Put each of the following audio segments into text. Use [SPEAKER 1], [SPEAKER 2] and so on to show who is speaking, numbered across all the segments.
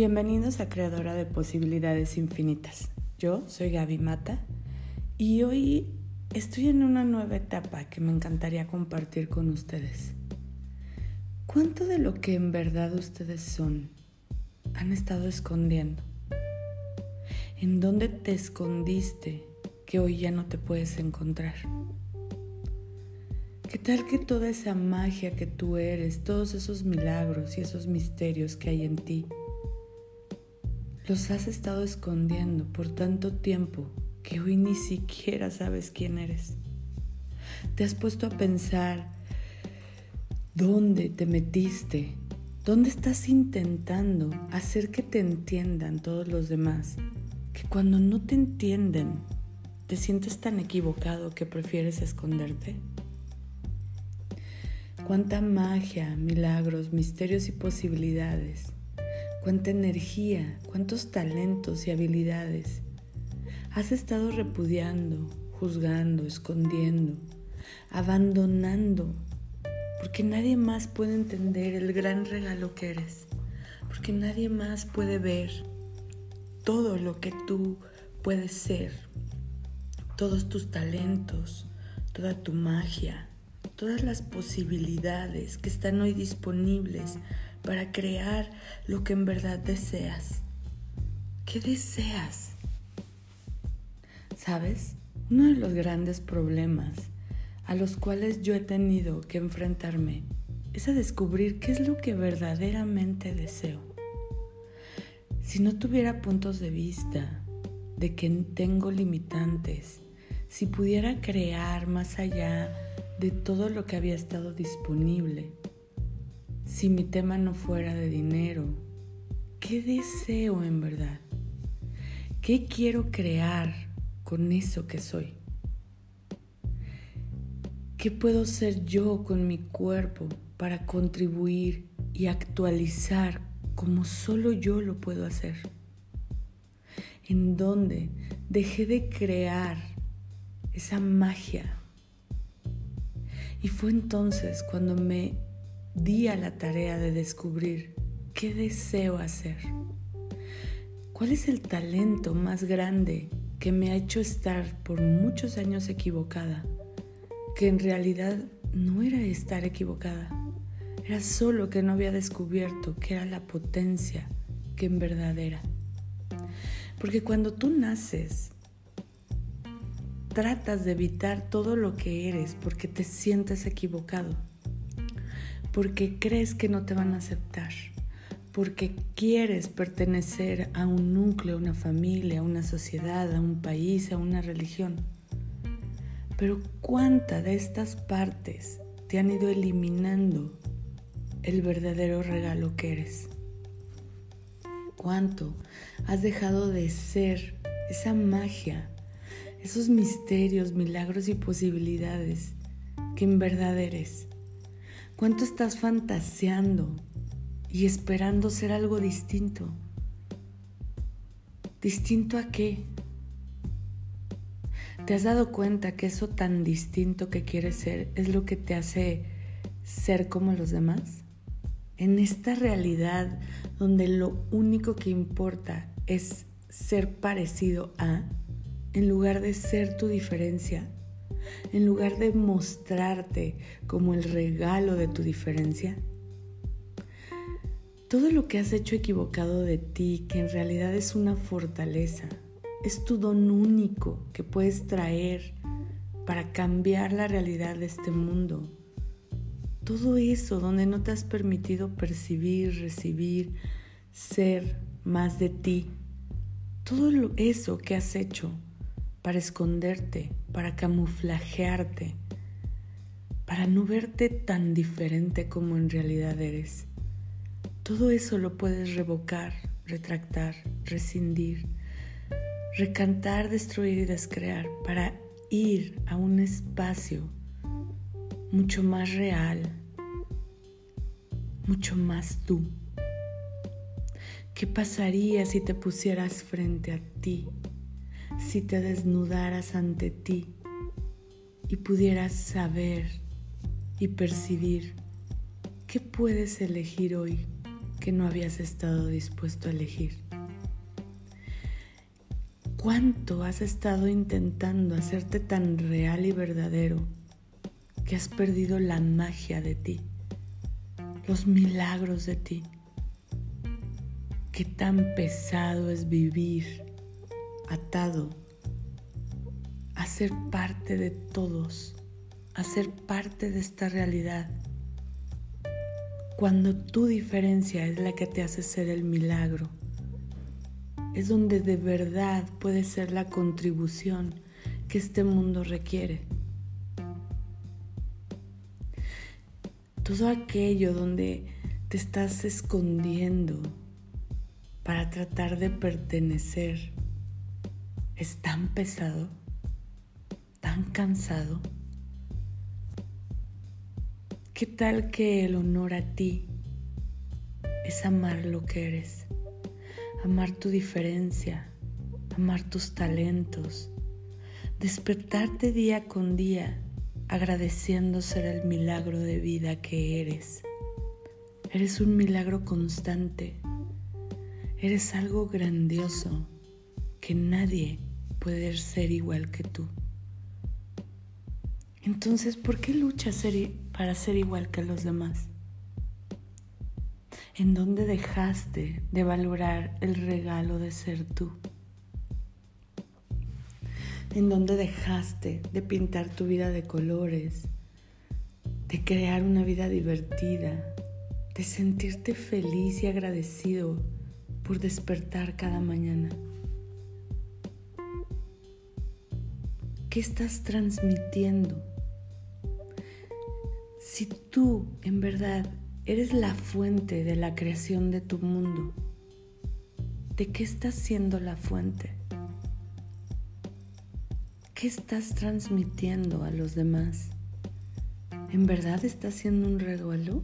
[SPEAKER 1] Bienvenidos a Creadora de Posibilidades Infinitas. Yo soy Gaby Mata y hoy estoy en una nueva etapa que me encantaría compartir con ustedes. ¿Cuánto de lo que en verdad ustedes son han estado escondiendo? ¿En dónde te escondiste que hoy ya no te puedes encontrar? ¿Qué tal que toda esa magia que tú eres, todos esos milagros y esos misterios que hay en ti, los has estado escondiendo por tanto tiempo que hoy ni siquiera sabes quién eres. Te has puesto a pensar dónde te metiste, dónde estás intentando hacer que te entiendan todos los demás, que cuando no te entienden te sientes tan equivocado que prefieres esconderte. Cuánta magia, milagros, misterios y posibilidades cuánta energía, cuántos talentos y habilidades has estado repudiando, juzgando, escondiendo, abandonando, porque nadie más puede entender el gran regalo que eres, porque nadie más puede ver todo lo que tú puedes ser, todos tus talentos, toda tu magia, todas las posibilidades que están hoy disponibles para crear lo que en verdad deseas. ¿Qué deseas? ¿Sabes? Uno de los grandes problemas a los cuales yo he tenido que enfrentarme es a descubrir qué es lo que verdaderamente deseo. Si no tuviera puntos de vista de que tengo limitantes, si pudiera crear más allá de todo lo que había estado disponible, si mi tema no fuera de dinero, ¿qué deseo en verdad? ¿Qué quiero crear con eso que soy? ¿Qué puedo ser yo con mi cuerpo para contribuir y actualizar como solo yo lo puedo hacer? En dónde dejé de crear esa magia. Y fue entonces cuando me di la tarea de descubrir qué deseo hacer. ¿Cuál es el talento más grande que me ha hecho estar por muchos años equivocada? Que en realidad no era estar equivocada, era solo que no había descubierto que era la potencia que en verdad era. Porque cuando tú naces, tratas de evitar todo lo que eres porque te sientes equivocado porque crees que no te van a aceptar, porque quieres pertenecer a un núcleo, a una familia, a una sociedad, a un país, a una religión. Pero ¿cuánta de estas partes te han ido eliminando el verdadero regalo que eres? ¿Cuánto has dejado de ser esa magia, esos misterios, milagros y posibilidades que en verdad eres? ¿Cuánto estás fantaseando y esperando ser algo distinto? ¿Distinto a qué? ¿Te has dado cuenta que eso tan distinto que quieres ser es lo que te hace ser como los demás? En esta realidad donde lo único que importa es ser parecido a, en lugar de ser tu diferencia, en lugar de mostrarte como el regalo de tu diferencia? Todo lo que has hecho equivocado de ti, que en realidad es una fortaleza, es tu don único que puedes traer para cambiar la realidad de este mundo. Todo eso donde no te has permitido percibir, recibir, ser más de ti. Todo eso que has hecho para esconderte, para camuflajearte, para no verte tan diferente como en realidad eres. Todo eso lo puedes revocar, retractar, rescindir, recantar, destruir y descrear para ir a un espacio mucho más real, mucho más tú. ¿Qué pasaría si te pusieras frente a ti si te desnudaras ante ti y pudieras saber y percibir qué puedes elegir hoy que no habías estado dispuesto a elegir? ¿Cuánto has estado intentando hacerte tan real y verdadero que has perdido la magia de ti, los milagros de ti? ¿Qué tan pesado es vivir atado a ser parte de todos, a ser parte de esta realidad? Cuando tu diferencia es la que te hace ser el milagro, es donde de verdad puede ser la contribución que este mundo requiere. Todo aquello donde te estás escondiendo para tratar de pertenecer es tan pesado, tan cansado. ¿Qué tal que el honor a ti es amar lo que eres? Amar tu diferencia, amar tus talentos, despertarte día con día agradeciendo ser el milagro de vida que eres. Eres un milagro constante, eres algo grandioso que nadie puede ser igual que tú. Entonces, ¿por qué luchas para ser igual que los demás? ¿En dónde dejaste de valorar el regalo de ser tú? ¿En dónde dejaste de pintar tu vida de colores, de crear una vida divertida, de sentirte feliz y agradecido por despertar cada mañana? ¿Qué estás transmitiendo? Si tú en verdad eres la fuente de la creación de tu mundo, ¿de qué estás siendo la fuente? ¿Qué estás transmitiendo a los demás? ¿En verdad estás siendo un regalo?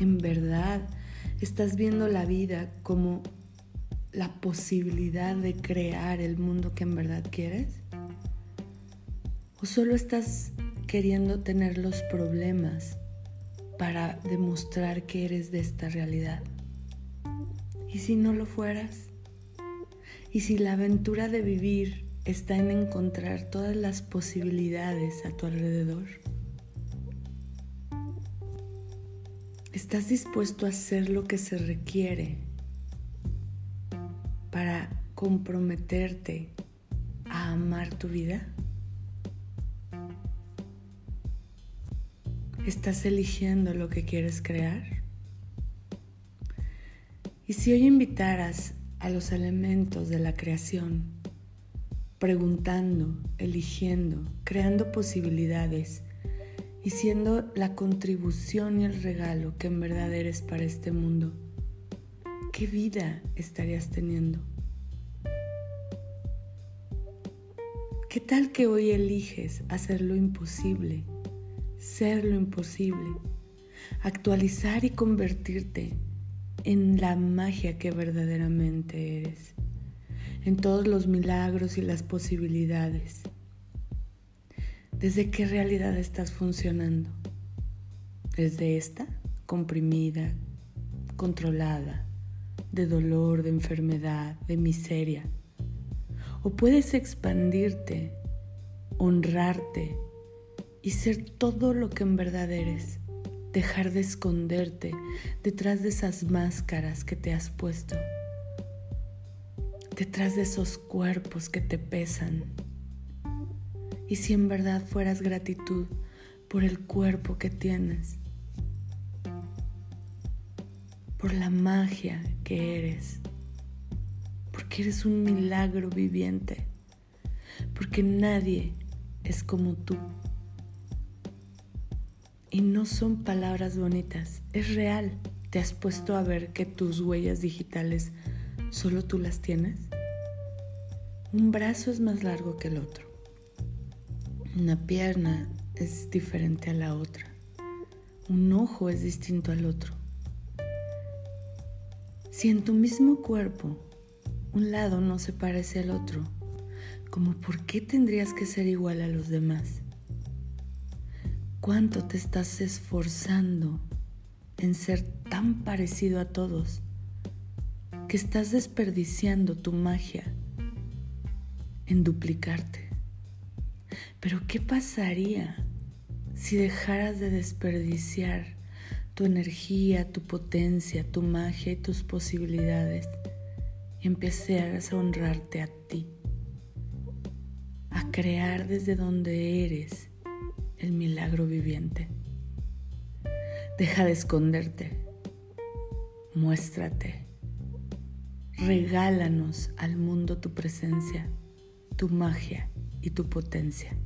[SPEAKER 1] ¿En verdad estás viendo la vida como la posibilidad de crear el mundo que en verdad quieres? ¿O solo estás queriendo tener los problemas para demostrar que eres de esta realidad? ¿Y si no lo fueras? ¿Y si la aventura de vivir está en encontrar todas las posibilidades a tu alrededor? ¿Estás dispuesto a hacer lo que se requiere para comprometerte a amar tu vida? ¿Estás eligiendo lo que quieres crear? Y si hoy invitaras a los elementos de la creación, preguntando, eligiendo, creando posibilidades y siendo la contribución y el regalo que en verdad eres para este mundo, ¿qué vida estarías teniendo? ¿Qué tal que hoy eliges hacer lo imposible? Ser lo imposible, actualizar y convertirte en la magia que verdaderamente eres, en todos los milagros y las posibilidades. ¿Desde qué realidad estás funcionando? ¿Desde esta comprimida, controlada, de dolor, de enfermedad, de miseria? ¿O puedes expandirte, honrarte, y ser todo lo que en verdad eres. Dejar de esconderte detrás de esas máscaras que te has puesto. Detrás de esos cuerpos que te pesan. Y si en verdad fueras gratitud por el cuerpo que tienes. Por la magia que eres. Porque eres un milagro viviente. Porque nadie es como tú. Y no son palabras bonitas, es real. ¿Te has puesto a ver que tus huellas digitales solo tú las tienes? Un brazo es más largo que el otro. Una pierna es diferente a la otra. Un ojo es distinto al otro. Si en tu mismo cuerpo un lado no se parece al otro, ¿como por qué tendrías que ser igual a los demás? Cuánto te estás esforzando en ser tan parecido a todos que estás desperdiciando tu magia en duplicarte. Pero ¿qué pasaría si dejaras de desperdiciar tu energía, tu potencia, tu magia y tus posibilidades y empezaras a honrarte a ti? A crear desde donde eres el milagro viviente. Deja de esconderte. Muéstrate. Regálanos al mundo tu presencia, tu magia y tu potencia.